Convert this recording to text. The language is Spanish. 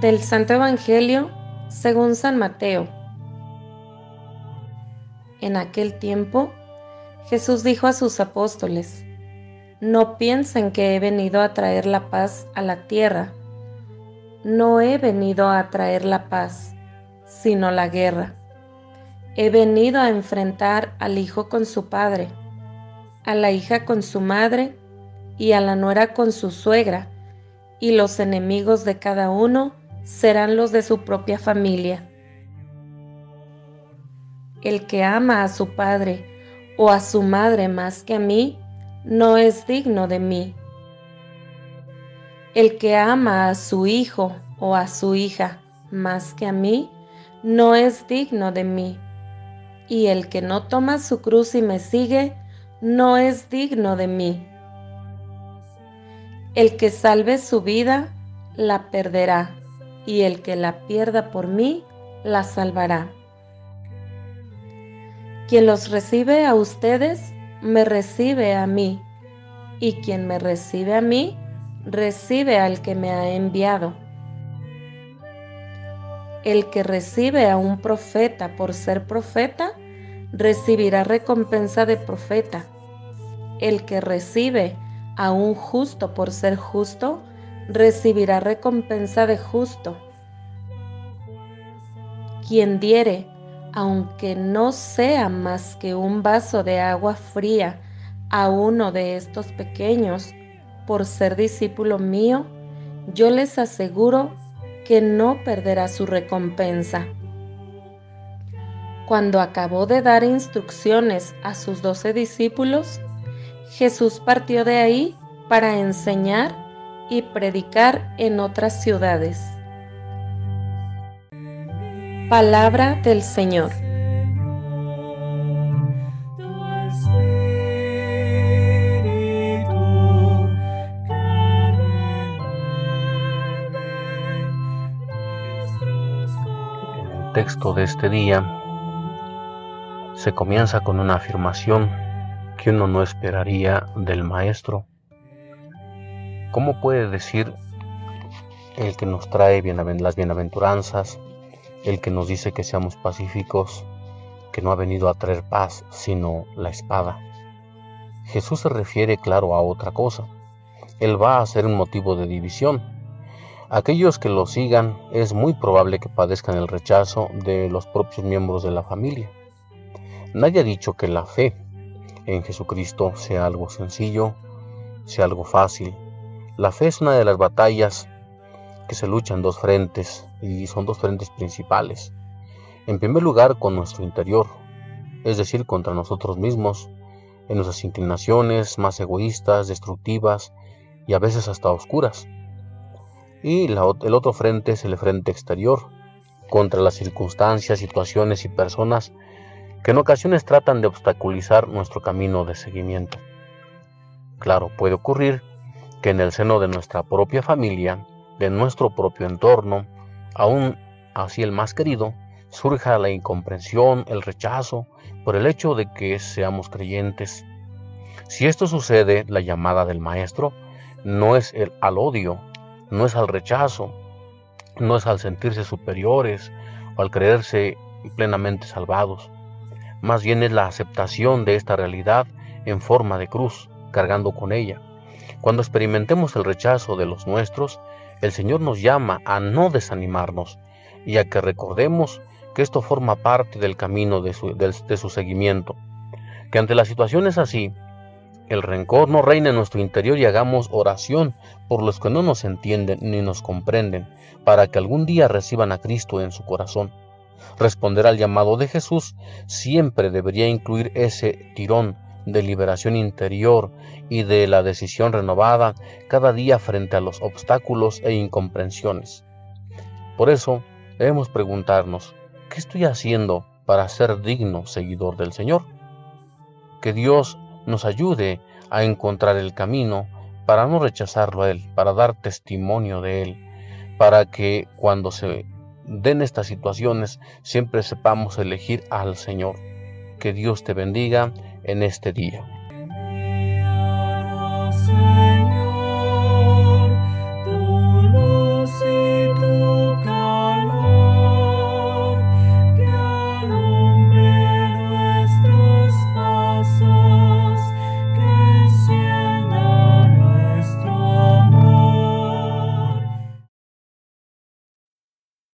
Del Santo Evangelio según San Mateo. En aquel tiempo, Jesús dijo a sus apóstoles, No piensen que he venido a traer la paz a la tierra. No he venido a traer la paz, sino la guerra. He venido a enfrentar al hijo con su padre, a la hija con su madre y a la nuera con su suegra y los enemigos de cada uno serán los de su propia familia. El que ama a su padre o a su madre más que a mí, no es digno de mí. El que ama a su hijo o a su hija más que a mí, no es digno de mí. Y el que no toma su cruz y me sigue, no es digno de mí. El que salve su vida, la perderá, y el que la pierda por mí, la salvará. Quien los recibe a ustedes, me recibe a mí, y quien me recibe a mí, recibe al que me ha enviado. El que recibe a un profeta por ser profeta, recibirá recompensa de profeta. El que recibe a un justo por ser justo, recibirá recompensa de justo. Quien diere, aunque no sea más que un vaso de agua fría a uno de estos pequeños, por ser discípulo mío, yo les aseguro que no perderá su recompensa. Cuando acabó de dar instrucciones a sus doce discípulos, Jesús partió de ahí para enseñar y predicar en otras ciudades. Palabra del Señor. El texto de este día se comienza con una afirmación que uno no esperaría del maestro. ¿Cómo puede decir el que nos trae las bienaventuranzas, el que nos dice que seamos pacíficos, que no ha venido a traer paz, sino la espada? Jesús se refiere, claro, a otra cosa. Él va a ser un motivo de división. Aquellos que lo sigan es muy probable que padezcan el rechazo de los propios miembros de la familia. Nadie ha dicho que la fe en Jesucristo sea algo sencillo, sea algo fácil. La fe es una de las batallas que se luchan dos frentes y son dos frentes principales. En primer lugar, con nuestro interior, es decir, contra nosotros mismos, en nuestras inclinaciones más egoístas, destructivas y a veces hasta oscuras. Y el otro frente es el frente exterior, contra las circunstancias, situaciones y personas que en ocasiones tratan de obstaculizar nuestro camino de seguimiento. Claro, puede ocurrir que en el seno de nuestra propia familia, de nuestro propio entorno, aún así el más querido, surja la incomprensión, el rechazo, por el hecho de que seamos creyentes. Si esto sucede, la llamada del maestro no es el, al odio, no es al rechazo, no es al sentirse superiores o al creerse plenamente salvados, más bien es la aceptación de esta realidad en forma de cruz, cargando con ella. Cuando experimentemos el rechazo de los nuestros, el Señor nos llama a no desanimarnos y a que recordemos que esto forma parte del camino de su, seguimiento. Que ante las situaciones así, el rencor no reine en nuestro interior y hagamos oración por los que no nos entienden ni nos comprenden, para que algún día reciban a Cristo en su corazón. Responder al llamado de Jesús siempre debería incluir ese tirón de liberación interior y de la decisión renovada cada día frente a los obstáculos e incomprensiones. Por eso debemos preguntarnos, ¿qué estoy haciendo para ser digno seguidor del Señor? Que Dios nos ayude a encontrar el camino para no rechazarlo a Él, para dar testimonio de Él, para que cuando se den estas situaciones siempre sepamos elegir al Señor. Que Dios te bendiga en este día.